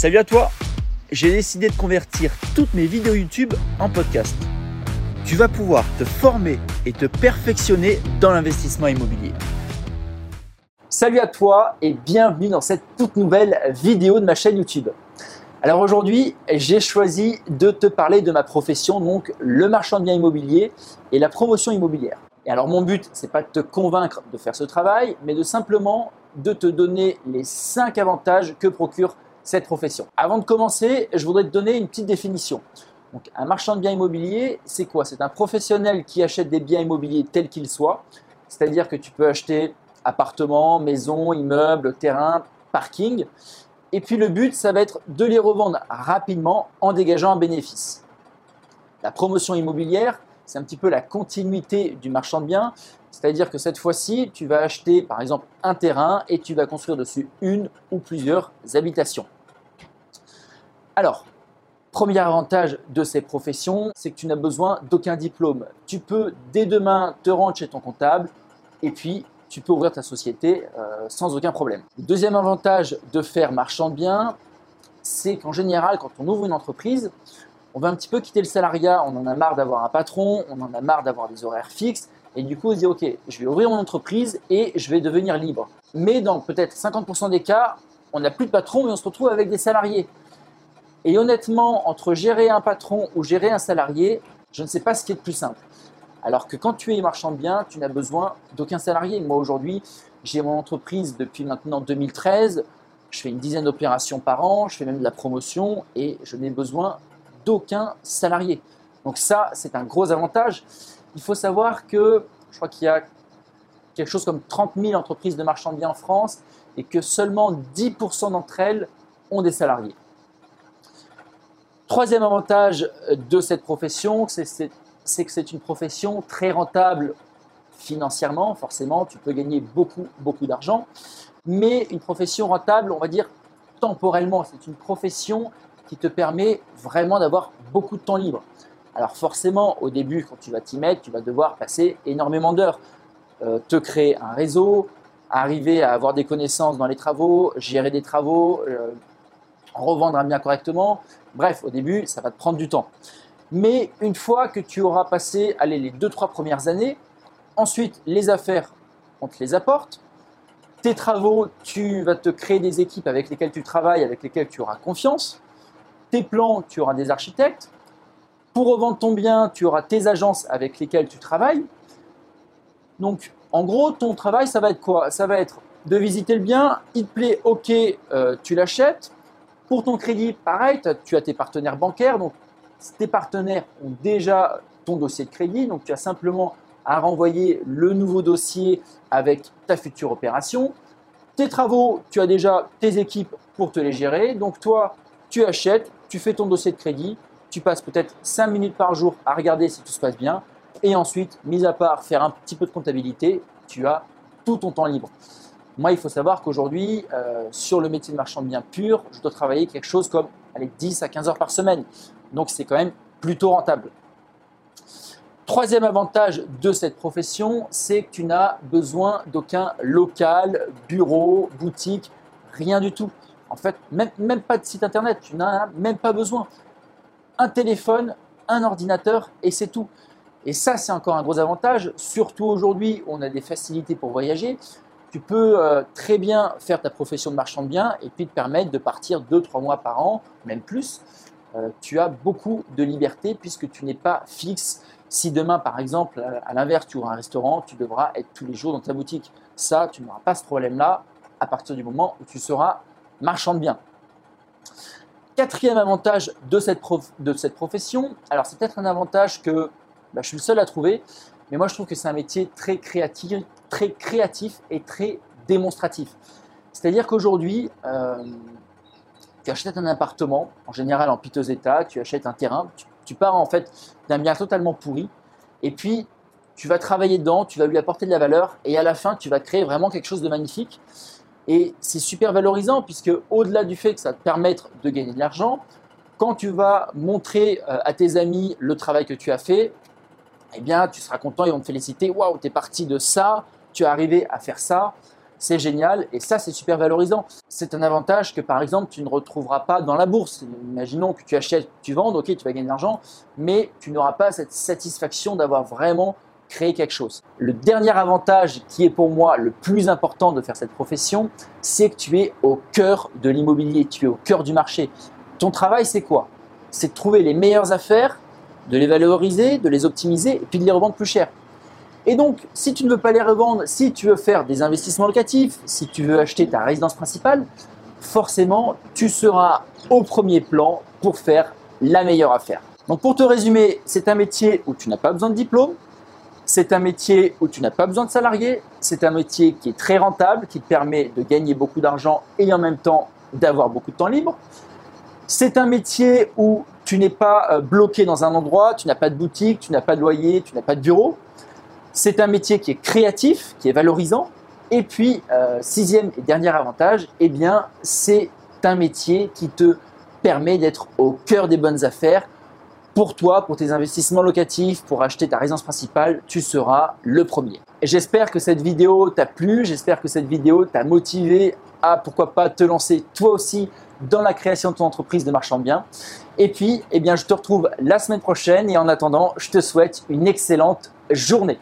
Salut à toi J'ai décidé de convertir toutes mes vidéos YouTube en podcast. Tu vas pouvoir te former et te perfectionner dans l'investissement immobilier. Salut à toi et bienvenue dans cette toute nouvelle vidéo de ma chaîne YouTube. Alors aujourd'hui, j'ai choisi de te parler de ma profession, donc le marchand de biens immobiliers et la promotion immobilière. Et alors mon but, c'est pas de te convaincre de faire ce travail, mais de simplement de te donner les 5 avantages que procure cette profession. Avant de commencer, je voudrais te donner une petite définition. Donc, un marchand de biens immobiliers, c'est quoi? C'est un professionnel qui achète des biens immobiliers tels qu'ils soient. C'est-à-dire que tu peux acheter appartements, maisons, immeubles, terrains, parking. Et puis le but, ça va être de les revendre rapidement en dégageant un bénéfice. La promotion immobilière, c'est un petit peu la continuité du marchand de biens. C'est-à-dire que cette fois-ci, tu vas acheter par exemple un terrain et tu vas construire dessus une ou plusieurs habitations. Alors, premier avantage de ces professions, c'est que tu n'as besoin d'aucun diplôme. Tu peux dès demain te rendre chez ton comptable et puis tu peux ouvrir ta société euh, sans aucun problème. Deuxième avantage de faire marchand de biens, c'est qu'en général, quand on ouvre une entreprise, on va un petit peu quitter le salariat, on en a marre d'avoir un patron, on en a marre d'avoir des horaires fixes, et du coup, on se dit, OK, je vais ouvrir mon entreprise et je vais devenir libre. Mais dans peut-être 50% des cas, on n'a plus de patron, mais on se retrouve avec des salariés. Et honnêtement, entre gérer un patron ou gérer un salarié, je ne sais pas ce qui est le plus simple. Alors que quand tu es marchand de biens, tu n'as besoin d'aucun salarié. Moi aujourd'hui, j'ai mon entreprise depuis maintenant 2013. Je fais une dizaine d'opérations par an, je fais même de la promotion et je n'ai besoin d'aucun salarié. Donc ça, c'est un gros avantage. Il faut savoir que je crois qu'il y a quelque chose comme 30 000 entreprises de marchand de biens en France et que seulement 10% d'entre elles ont des salariés. Troisième avantage de cette profession, c'est que c'est une profession très rentable financièrement, forcément, tu peux gagner beaucoup, beaucoup d'argent, mais une profession rentable, on va dire temporellement, c'est une profession qui te permet vraiment d'avoir beaucoup de temps libre. Alors forcément, au début, quand tu vas t'y mettre, tu vas devoir passer énormément d'heures, euh, te créer un réseau, arriver à avoir des connaissances dans les travaux, gérer des travaux, euh, revendre un bien correctement. Bref, au début, ça va te prendre du temps. Mais une fois que tu auras passé allez, les 2-3 premières années, ensuite les affaires, on te les apporte. Tes travaux, tu vas te créer des équipes avec lesquelles tu travailles, avec lesquelles tu auras confiance. Tes plans, tu auras des architectes. Pour revendre ton bien, tu auras tes agences avec lesquelles tu travailles. Donc, en gros, ton travail, ça va être quoi? Ça va être de visiter le bien, il plaît, ok, euh, tu l'achètes. Pour ton crédit, pareil, tu as tes partenaires bancaires. Donc, tes partenaires ont déjà ton dossier de crédit. Donc, tu as simplement à renvoyer le nouveau dossier avec ta future opération. Tes travaux, tu as déjà tes équipes pour te les gérer. Donc, toi, tu achètes, tu fais ton dossier de crédit, tu passes peut-être 5 minutes par jour à regarder si tout se passe bien. Et ensuite, mis à part faire un petit peu de comptabilité, tu as tout ton temps libre. Moi, il faut savoir qu'aujourd'hui, euh, sur le métier de marchand de biens pur, je dois travailler quelque chose comme allez, 10 à 15 heures par semaine. Donc, c'est quand même plutôt rentable. Troisième avantage de cette profession, c'est que tu n'as besoin d'aucun local, bureau, boutique, rien du tout. En fait, même, même pas de site internet, tu n'en as même pas besoin un téléphone, un ordinateur et c'est tout. Et ça, c'est encore un gros avantage, surtout aujourd'hui on a des facilités pour voyager. Tu peux euh, très bien faire ta profession de marchand de biens et puis te permettre de partir 2-3 mois par an, même plus. Euh, tu as beaucoup de liberté puisque tu n'es pas fixe. Si demain, par exemple, à l'inverse, tu ouvres un restaurant, tu devras être tous les jours dans ta boutique. Ça, tu n'auras pas ce problème-là à partir du moment où tu seras marchand de biens. Quatrième avantage de cette, de cette profession, alors c'est peut-être un avantage que bah, je suis le seul à trouver, mais moi je trouve que c'est un métier très créatif, très créatif et très démonstratif. C'est-à-dire qu'aujourd'hui, euh, tu achètes un appartement, en général en piteux état, tu achètes un terrain, tu, tu pars en fait d'un bien totalement pourri, et puis tu vas travailler dedans, tu vas lui apporter de la valeur, et à la fin tu vas créer vraiment quelque chose de magnifique. Et c'est super valorisant puisque au-delà du fait que ça te permettre de gagner de l'argent, quand tu vas montrer euh, à tes amis le travail que tu as fait, eh bien, tu seras content, ils vont te féliciter. Waouh, tu es parti de ça, tu es arrivé à faire ça. c'est génial et ça c'est super valorisant. C'est un avantage que par exemple tu ne retrouveras pas dans la bourse. Imaginons que tu achètes, tu vends, ok tu vas gagner de l'argent, mais tu n'auras pas cette satisfaction d'avoir vraiment créé quelque chose. Le dernier avantage qui est pour moi le plus important de faire cette profession, c'est que tu es au cœur de l'immobilier, tu es au cœur du marché. Ton travail c'est quoi? C'est de trouver les meilleures affaires, de les valoriser, de les optimiser et puis de les revendre plus cher. Et donc, si tu ne veux pas les revendre, si tu veux faire des investissements locatifs, si tu veux acheter ta résidence principale, forcément, tu seras au premier plan pour faire la meilleure affaire. Donc, pour te résumer, c'est un métier où tu n'as pas besoin de diplôme, c'est un métier où tu n'as pas besoin de salariés, c'est un métier qui est très rentable, qui te permet de gagner beaucoup d'argent et en même temps d'avoir beaucoup de temps libre. C'est un métier où tu n'es pas euh, bloqué dans un endroit, tu n'as pas de boutique, tu n'as pas de loyer, tu n'as pas de bureau. C'est un métier qui est créatif, qui est valorisant. Et puis, euh, sixième et dernier avantage, eh bien, c'est un métier qui te permet d'être au cœur des bonnes affaires. Pour toi, pour tes investissements locatifs, pour acheter ta résidence principale, tu seras le premier. J'espère que cette vidéo t'a plu, j'espère que cette vidéo t'a motivé à pourquoi pas te lancer toi aussi dans la création de ton entreprise de marchand de biens. Et puis, eh bien, je te retrouve la semaine prochaine et en attendant, je te souhaite une excellente journée.